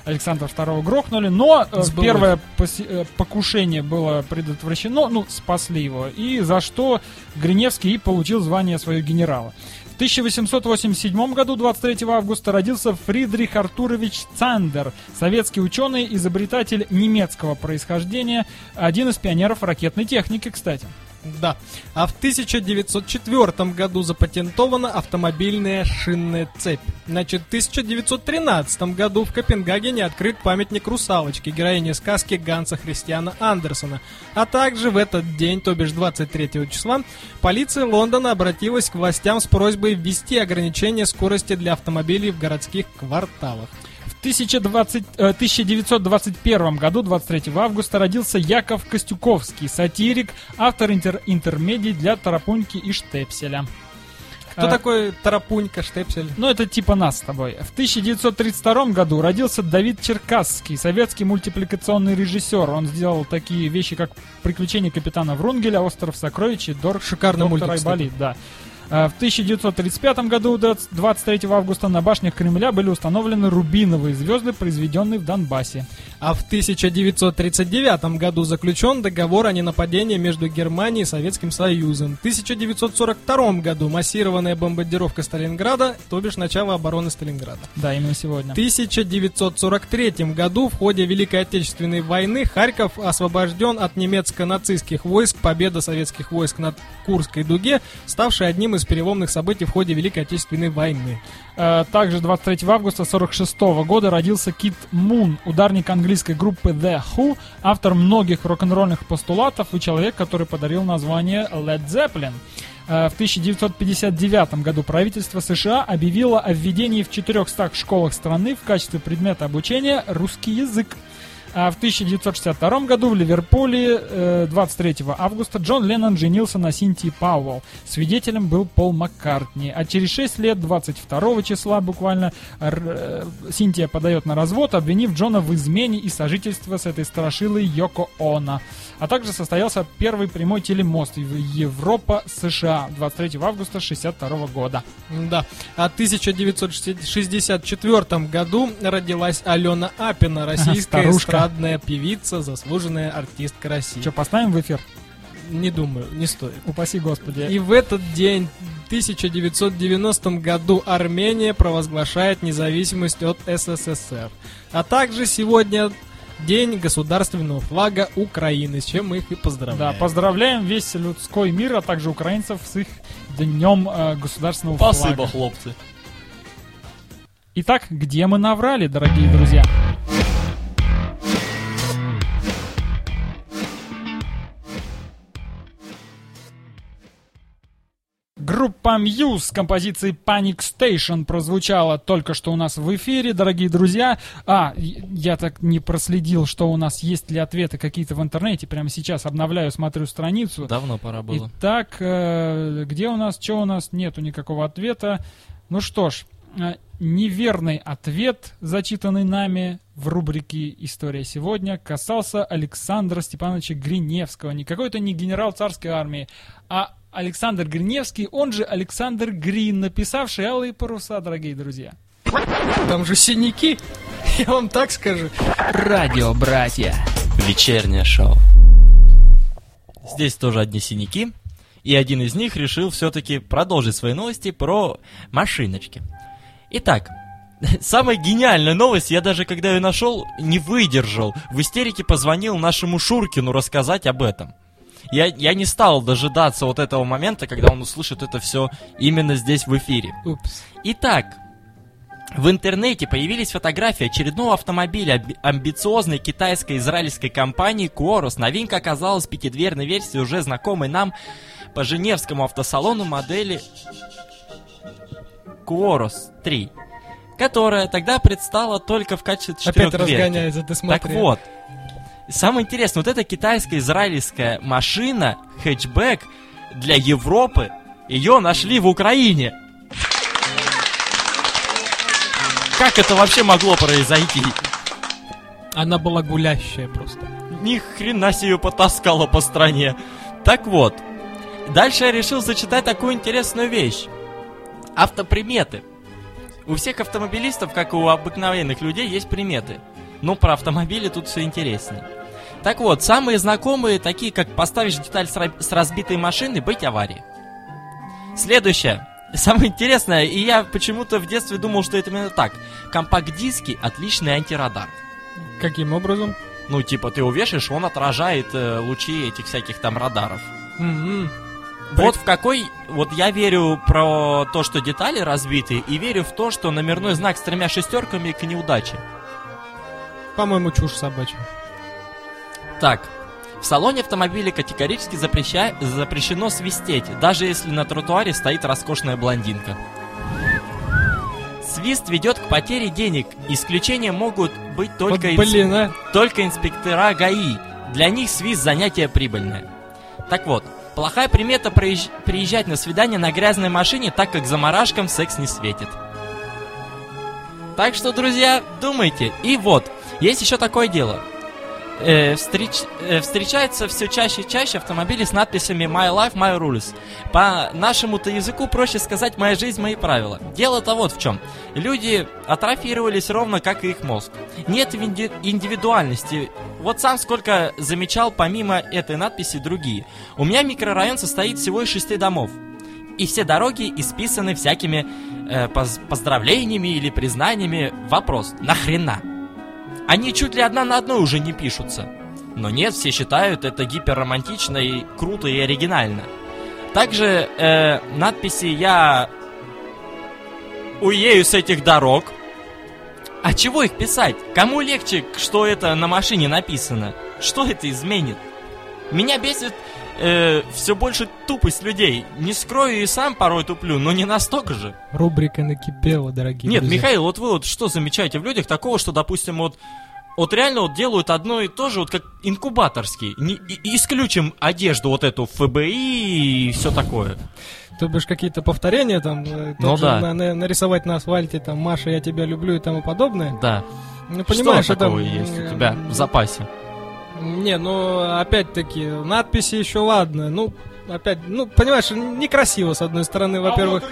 Александра II грохнули, но э, Сбылось. первое э, покушение было предотвращено, ну, спасли его, и за что Гриневский и получил звание своего генерала. В 1887 году, 23 августа, родился Фридрих Артурович Цандер, советский ученый, изобретатель немецкого происхождения, один из пионеров ракетной техники, кстати. Да. А в 1904 году запатентована автомобильная шинная цепь. Значит, в 1913 году в Копенгагене открыт памятник русалочке, героине сказки Ганса Христиана Андерсона. А также в этот день, то бишь 23 числа, полиция Лондона обратилась к властям с просьбой ввести ограничение скорости для автомобилей в городских кварталах. В 1020 э, 1921 году, 23 августа, родился Яков Костюковский, сатирик, автор интер- интермедий для Тарапуньки и Штепселя. Кто А, такой Тарапунька, Штепсель? Ну, это типа нас с тобой. В 1932 году родился Давид Черкасский, советский мультипликационный режиссер. Он сделал такие вещи, как «Приключения капитана Врунгеля», «Остров сокровищ» и «Дор... Шикарный «Доктор мультик. Айболит», да. А, В 1935 году, 20 23 августа, на башнях Кремля были установлены рубиновые звезды, произведенные в Донбассе. А в 1939 году заключен договор о ненападении между Германией и Советским Союзом. В 1942 году массированная бомбардировка Сталинграда, то бишь начало обороны Сталинграда. Да, именно сегодня. В 1943 году в ходе Великой Отечественной войны Харьков освобожден от немецко-нацистских войск, победа советских войск на Курской дуге, ставшая одним из переломных событий в ходе Великой Отечественной войны. Э, Также 23 августа 46 года родился Кит Мун, ударник английской группы The Who, автор многих рок-н-ролльных постулатов и человек, который подарил название Led Zeppelin. Э, В 1959 году правительство США объявило о введении в 400 школах страны в качестве предмета обучения русский язык. А в 1962 году в Ливерпуле э, 23 августа Джон Леннон женился на Синтии Пауэлл. Свидетелем был Пол Маккартни. А через 6 лет, 22 числа буквально, э, Синтия подает на развод, обвинив Джона в измене и сожительстве с этой страшилой Йоко Оно. А также состоялся первый прямой телемост в Европа-США 23 августа 1962 года. Да. А в 1964 году родилась Алена Апина, российская Старушка. Эстрадная певица, заслуженная артистка России. Что, поставим в эфир? Не думаю, не стоит. Упаси Господи. И в этот день, в 1990 году, Армения провозглашает независимость от СССР. А также сегодня день государственного флага Украины, с чем мы их и Да, поздравляем. поздравляем весь людской мир, а также украинцев с их днем э, государственного Спасибо, флага. хлопцы. Итак, где мы наврали, дорогие друзья? Группа Muse с композицией Panic Station прозвучала только что у нас в эфире, дорогие друзья. А, я так не проследил, что у нас есть ли ответы какие-то в интернете. Прямо сейчас обновляю, смотрю страницу. Давно пора было. Итак, э, где у нас, что у нас, нету никакого ответа. Ну что ж, э, неверный ответ, зачитанный нами в рубрике «История сегодня», касался Александра Степановича Гриневского. Не какой-то не генерал царской армии, а Александр Гриневский, он же Александр Грин, написавший «Алые паруса», дорогие друзья. Там же синяки, я вам так скажу. Радио братья. Вечернее шоу. Здесь тоже одни синяки. И один из них решил все-таки продолжить свои новости про машиночки. Итак, самая гениальная новость, я даже когда ее нашел, не выдержал. В истерике позвонил нашему Шуркину рассказать об этом. Я, я не стал дожидаться вот этого момента, когда он услышит это все именно здесь в эфире. Упс. Итак, в интернете появились фотографии очередного автомобиля амби- амбициозной китайско-израильской компании Quorus. Новинка оказалась пятидверной версией уже знакомой нам по Женевскому автосалону модели Quorus 3, которая тогда предстала только в качестве Опять четырехдверки. разгоняется, ты смотри. Так вот, самое интересное, вот эта китайская израильская машина, хэтчбэк для Европы, ее нашли в Украине. Как это вообще могло произойти? Она была гулящая просто. Ни хрена себе ее потаскало по стране. Так вот, дальше я решил зачитать такую интересную вещь. Автоприметы. У всех автомобилистов, как и у обыкновенных людей, есть приметы. Но про автомобили тут все интереснее. Так вот, самые знакомые, такие как поставишь деталь с ра- с разбитой машины, быть аварии. Следующее. Самое интересное, и я почему-то в детстве думал, что это именно так. Компакт-диски – отличный антирадар. Каким образом? Ну, типа, ты увешаешь, он отражает э, лучи этих всяких там радаров. М-м. Вот в какой... Вот я верю про то, что детали разбиты, и верю в то, что номерной знак с тремя шестерками к неудаче. По-моему, чушь собачья. Так, в салоне автомобиля категорически запреща- запрещено свистеть, даже если на тротуаре стоит роскошная блондинка. Свист ведет к потере денег. Исключением могут быть только, вот, инс- блин, а. только инспектора ГАИ. Для них свист занятие прибыльное. Так вот, плохая примета проезж- приезжать на свидание на грязной машине, так как заморашкам секс не светит. Так что, друзья, думайте. И вот, есть еще такое дело. Э, встреч- э, встречаются все чаще и чаще автомобили с надписями My Life, My Rules. По нашему-то языку проще сказать «Моя жизнь, мои правила». Дело-то вот в чем. Люди атрофировались ровно как и их мозг. Нет инди- индивидуальности. Вот сам сколько замечал помимо этой надписи другие. У меня микрорайон состоит всего из шести домов. И все дороги исписаны всякими э, поз- поздравлениями или признаниями. Вопрос, нахрена? Они чуть ли одна на одной уже не пишутся. Но нет, все считают это гиперромантично и круто и оригинально. Также э, надписи «Я уею с этих дорог». А чего их писать? Кому легче, что это на машине написано? Что это изменит? Меня бесит все больше тупость людей. Не скрою и сам порой туплю, но не настолько же. Рубрика накипела, дорогие Нет, друзья. Михаил, вот вы вот что замечаете в людях такого, что, допустим, вот вот реально вот делают одно и то же, вот как инкубаторский. Не, и- исключим одежду вот эту ФБИ и все такое. То бишь какие-то повторения там, э, Ну да. на- на- нарисовать на асфальте там Маша, я тебя люблю и тому подобное. Да. Ну, понимаешь, что это... такого есть у тебя в запасе? Не, ну, опять-таки, надписи еще ладно. Ну, опять, ну, понимаешь, некрасиво, с одной стороны, во-первых.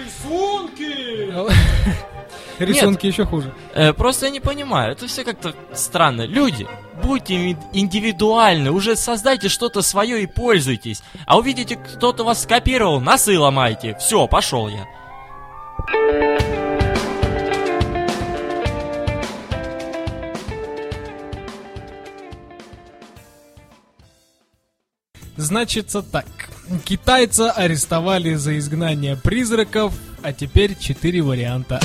Рисунки еще хуже. Э, просто я не понимаю, это все как-то странно. Люди, будьте ин- индивидуальны, уже создайте что-то свое и пользуйтесь. А увидите, кто-то вас скопировал, носы ломайте. Все, пошел я. Значится так. Китайца арестовали за изгнание призраков, а теперь четыре варианта.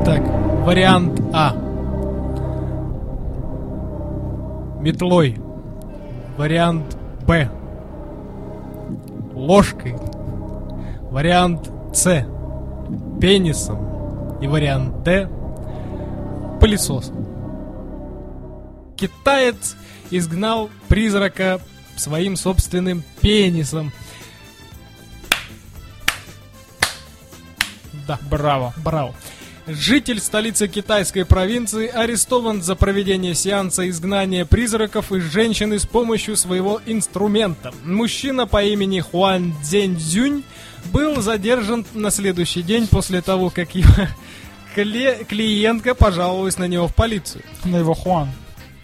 Итак, вариант А. Метлой. Вариант Б. Ложкой. Вариант С. Пенисом. И вариант Д. Пылесосом. Китаец изгнал призрака своим собственным пенисом. Да. Браво. Брал. Житель столицы китайской провинции арестован за проведение сеанса изгнания призраков из женщины с помощью своего инструмента. Мужчина по имени Хуан Цзюнь был задержан на следующий день после того, как его кле- клиентка пожаловалась на него в полицию. На его Хуан.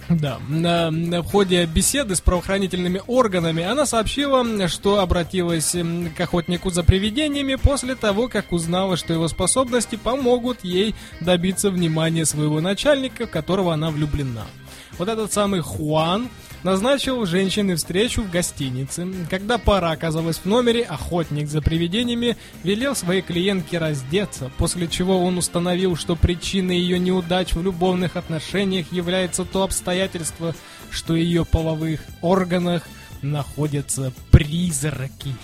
Да, в ходе беседы с правоохранительными органами она сообщила, что обратилась к охотнику за привидениями после того, как узнала, что его способности помогут ей добиться внимания своего начальника, в которого она влюблена. Вот этот самый Хуан назначил женщине встречу в гостинице. Когда пара оказалась в номере, охотник за привидениями велел своей клиентке раздеться, после чего он установил, что причиной ее неудач в любовных отношениях является то обстоятельство, что в ее половых органах находятся призраки.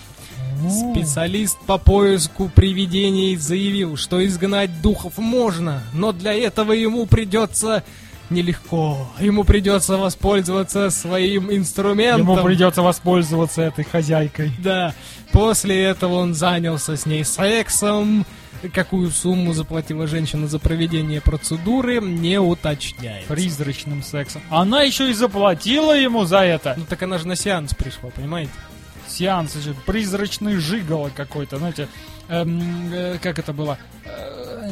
Специалист по поиску привидений заявил, что изгнать духов можно, но для этого ему придется нелегко. Ему придется воспользоваться своим инструментом. Ему придется воспользоваться этой хозяйкой. Да. После этого он занялся с ней сексом. Какую сумму заплатила женщина за проведение процедуры, не уточняет. Призрачным сексом. Она еще и заплатила ему за это. Ну так она же на сеанс пришла, понимаете? Сеанс, призрачный жигало какой-то, знаете, эм, э, как это было?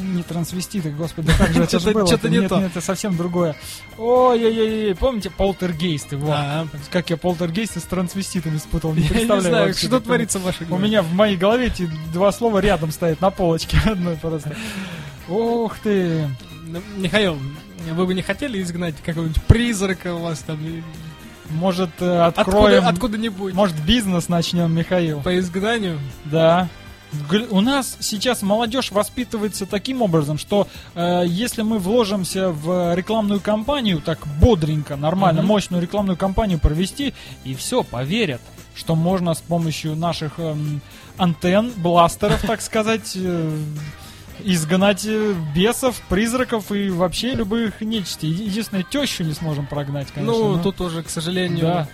Не трансвеститы, господи, как же это же было? чё-то не то. это совсем другое. Ой-ой-ой, помните полтергейсты? Вот. А. Как я полтергейсты с трансвеститами спутал, не Я не представляю знаю, что творится в вашей У голове. меня в моей голове эти два слова рядом стоят на полочке одной просто. Ух ты! Ну, Михаил, вы бы не хотели изгнать какого-нибудь призрака у вас там? Может, э, откроем... Откуда, откуда-нибудь? Может, бизнес начнем, Михаил? По изгнанию? Да. У нас сейчас молодежь воспитывается таким образом, что э, если мы вложимся в рекламную кампанию, так бодренько, нормально, Мгм. мощную рекламную кампанию провести, и все, поверят, что можно с помощью наших эм, антенн, бластеров, так сказать, э, изгнать э, бесов, призраков и вообще любых нечисти. Еди- Единственное, тещу не сможем прогнать, конечно. ну, но- тут уже, к сожалению... да.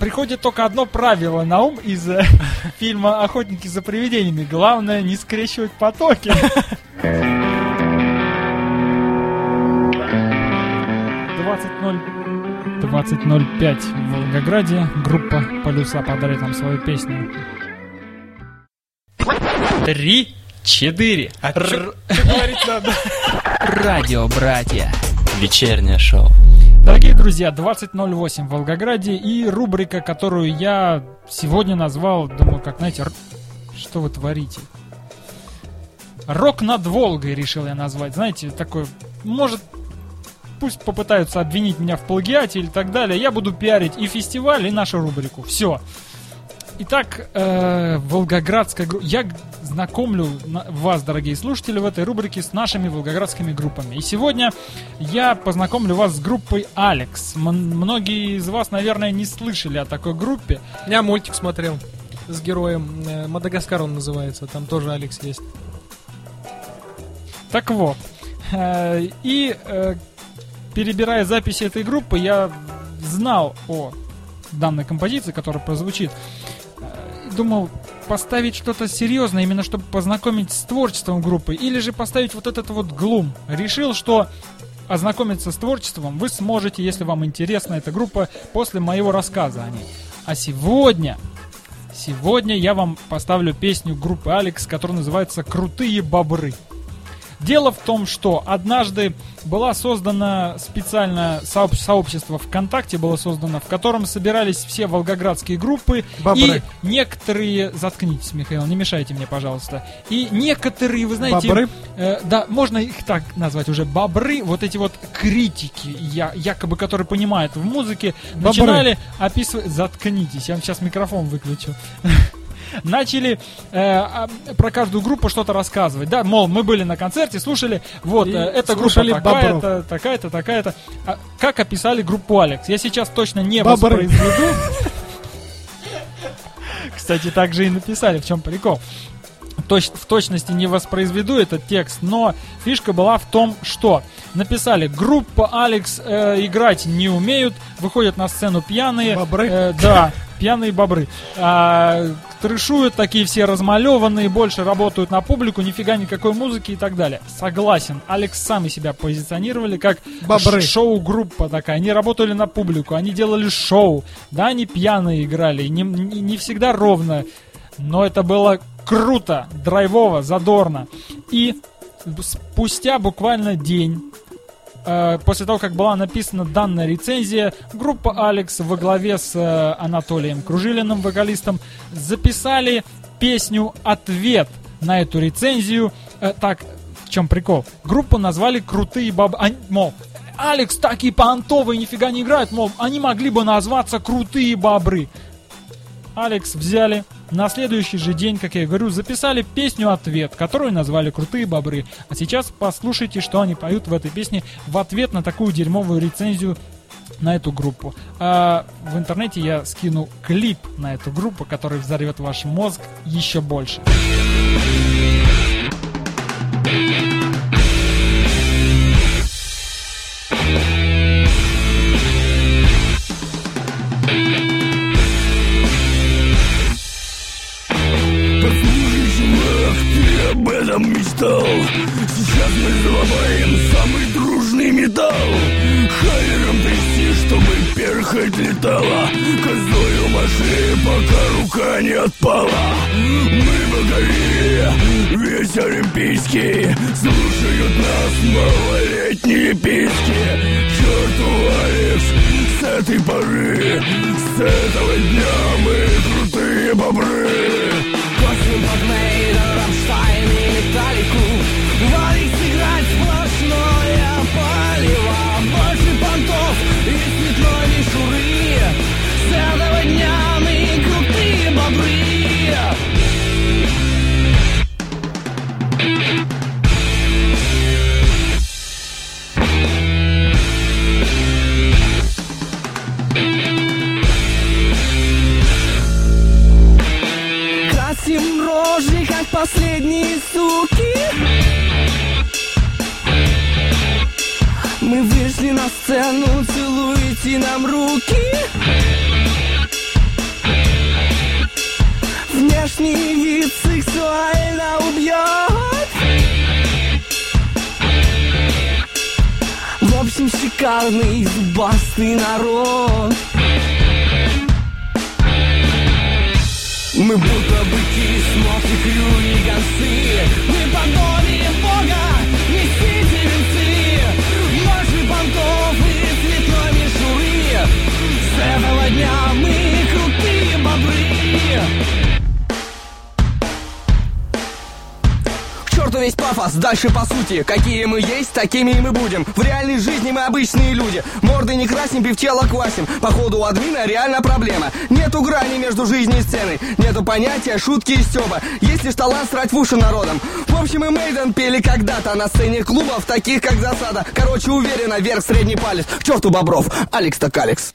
Приходит только одно правило на ум из э, фильма «Охотники за привидениями». Главное не скрещивать потоки. 20.0 20.05 в Волгограде. Группа «Полюса» подарит нам свою песню. Три, четыре. Р- говорить надо. Радио братья. Вечернее шоу. Дорогие друзья, 20.08 в Волгограде и рубрика, которую я сегодня назвал, думаю, как, знаете, р- что вы творите? Рок над Волгой решил я назвать. Знаете, такой, может, пусть попытаются обвинить меня в плагиате или так далее. Я буду пиарить и фестиваль, и нашу рубрику. Все. Итак, э, волгоградская группа. Я знакомлю на- вас, дорогие слушатели, в этой рубрике с нашими волгоградскими группами. И сегодня я познакомлю вас с группой Алекс. М- многие из вас, наверное, не слышали о такой группе. Я мультик смотрел с героем. э, Мадагаскар он называется. Там тоже Алекс есть. Так вот, э, и э, перебирая записи этой группы, я знал о данной композиции, которая прозвучит. Думал поставить что-то серьезное, именно чтобы познакомить с творчеством группы, или же поставить вот этот вот глум. Решил, что ознакомиться с творчеством вы сможете, если вам интересна эта группа, после моего рассказа о ней. А сегодня, сегодня я вам поставлю песню группы Алекс, которая называется «Крутые бобры». Дело в том, что однажды была создана специально сооб- сообщество ВКонтакте было создано, в котором собирались все волгоградские группы Бобры. и некоторые заткнитесь, Михаил, не мешайте мне, пожалуйста. И некоторые, вы знаете, Бобры? э, да, можно их так назвать уже бобры, вот эти вот критики, я, якобы которые понимают в музыке, Бобры. начинали описывать. Заткнитесь, я вам сейчас микрофон выключу начали э, а, про каждую группу что-то рассказывать. Да, мол, мы были на концерте, слушали, вот, э, эта группа такая-то, такая-то, такая-то. А как описали группу Алекс? Я сейчас точно не Бобры. воспроизведу. Кстати, так же и написали, в чем прикол. Точ- в точности не воспроизведу этот текст, но фишка была в том, что написали группа Алекс э, играть не умеют, выходят на сцену пьяные, Бобры? э, да, пьяные бобры, а, трешуют такие все размалеванные, больше работают на публику, нифига никакой музыки и так далее. Согласен, Алекс сами себя позиционировали как Бобры. шоу-группа такая, они работали на публику, они делали шоу, да, они пьяные играли, не, не- не всегда ровно, но это было круто, драйвово, задорно. И спустя буквально день э, после того, как была написана данная рецензия, группа Алекс во главе с э, Анатолием Кружилиным, вокалистом, записали песню «Ответ» на эту рецензию. Э, так, в чем прикол? Группу назвали «Крутые бабы». Они, мол, Алекс такие понтовые, нифига не играют, мол, они могли бы назваться «Крутые бобры». Алекс взяли, на следующий же день, как я говорю, записали песню «Ответ», которую назвали «Крутые бобры». А сейчас послушайте, что они поют в этой песне в ответ на такую дерьмовую рецензию на эту группу. А, в интернете я скину клип на эту группу, который взорвет ваш мозг еще больше. Этом мечтал Сейчас мы заломаем самый дружный металл. Хайером трясти, чтобы перхоть летала. Козою маши, пока рука не отпала. Мы покорили весь Олимпийский. Слушают нас малолетние писки. Черту Алекс, с этой поры С этого дня мы крутые бобры. Костюм под Мейден, Рамштайн и Металлику. Валик сыграть сплошное палево. Больше понтов и цветной мишуры С этого дня мы крутые бобры последние суки. Мы вышли на сцену, целуйте нам руки. Внешний вид сексуально убьет. В общем, шикарный зубастый народ. Мы будто быки, смотри, дальше по сути Какие мы есть, такими и мы будем. В реальной жизни мы обычные люди. Морды не красим, пивчело квасим. Походу у админа реально проблема. Нету грани между жизнью и сценой. Нету понятия шутки и стёба Есть лишь талант срать в уши народом В общем и Мейден пели когда-то На сцене клубов, таких как Засада Короче, уверенно, вверх средний палец. К черту Бобров, Алекс так Алекс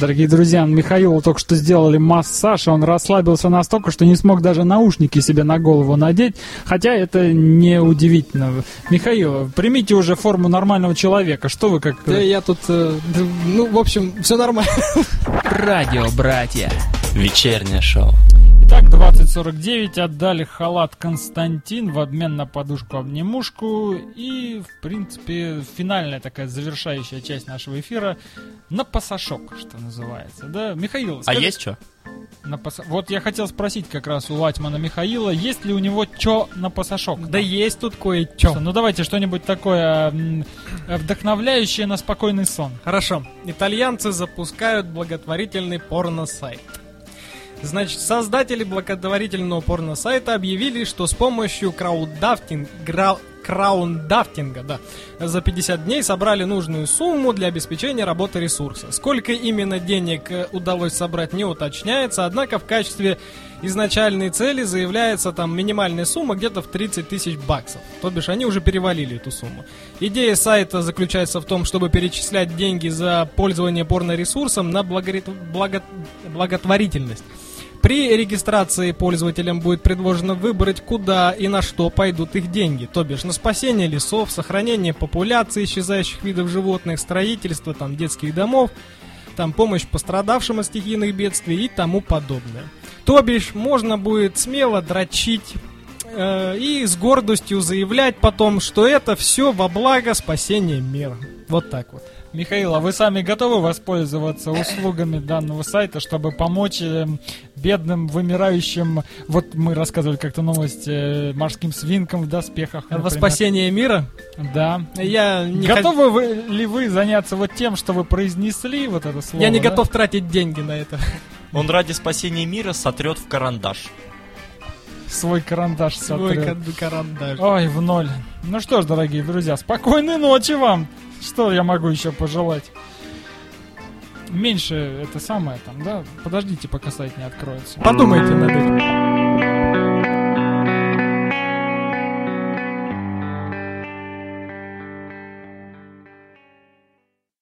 Дорогие друзья, Михаилу только что сделали массаж, и он расслабился настолько, что не смог даже наушники себе на голову надеть, хотя это не удивительно. Михаил, примите уже форму нормального человека, что вы как... Да я тут, э, ну, в общем, все нормально. Радио «Братья». Вечернее шоу. Итак, 2049 отдали халат Константин в обмен на подушку-обнимушку. И, в принципе, финальная такая завершающая часть нашего эфира на пасашок, что называется. Да, Михаил, А скажи- есть что? на паса- Вот я хотел спросить как раз у Латьмана Михаила, есть ли у него чё на пасашок? Да есть тут кое-что. Ну давайте что-нибудь такое вдохновляющее на спокойный сон. Хорошо. Итальянцы запускают благотворительный порно-сайт. Значит, создатели благотворительного порно-сайта объявили, что с помощью краудафтинг, гра- да, за 50 дней собрали нужную сумму для обеспечения работы ресурса. Сколько именно денег э, удалось собрать, не уточняется, однако в качестве изначальной цели заявляется там минимальная сумма где-то в 30 тысяч баксов. То бишь они уже перевалили эту сумму. Идея сайта заключается в том, чтобы перечислять деньги за пользование порно-ресурсом на благорит- благо- благотворительность. При регистрации пользователям будет предложено выбрать, куда и на что пойдут их деньги, то бишь на спасение лесов, сохранение популяции исчезающих видов животных, строительство там детских домов, там помощь пострадавшим от стихийных бедствий и тому подобное. То бишь можно будет смело дрочить э, и с гордостью заявлять потом, что это все во благо спасения мира. Вот так вот. Михаил, а вы сами готовы воспользоваться услугами данного сайта, чтобы помочь э, бедным, вымирающим, вот мы рассказывали как-то новость, э, морским свинкам в доспехах, Во например. спасение мира Да. я не, хот- Готовы вы, ли вы заняться вот тем, что вы произнесли вот это слово? я не да? готов тратить деньги на это. Он ради спасения мира сотрет в карандаш. Свой карандаш Свой сотрет. кар- карандаш. Ой, в ноль. Ну что ж, дорогие друзья, спокойной ночи вам. Что я могу еще пожелать? Меньше это самое там, да? Подождите, пока сайт не откроется. Подумайте над этим.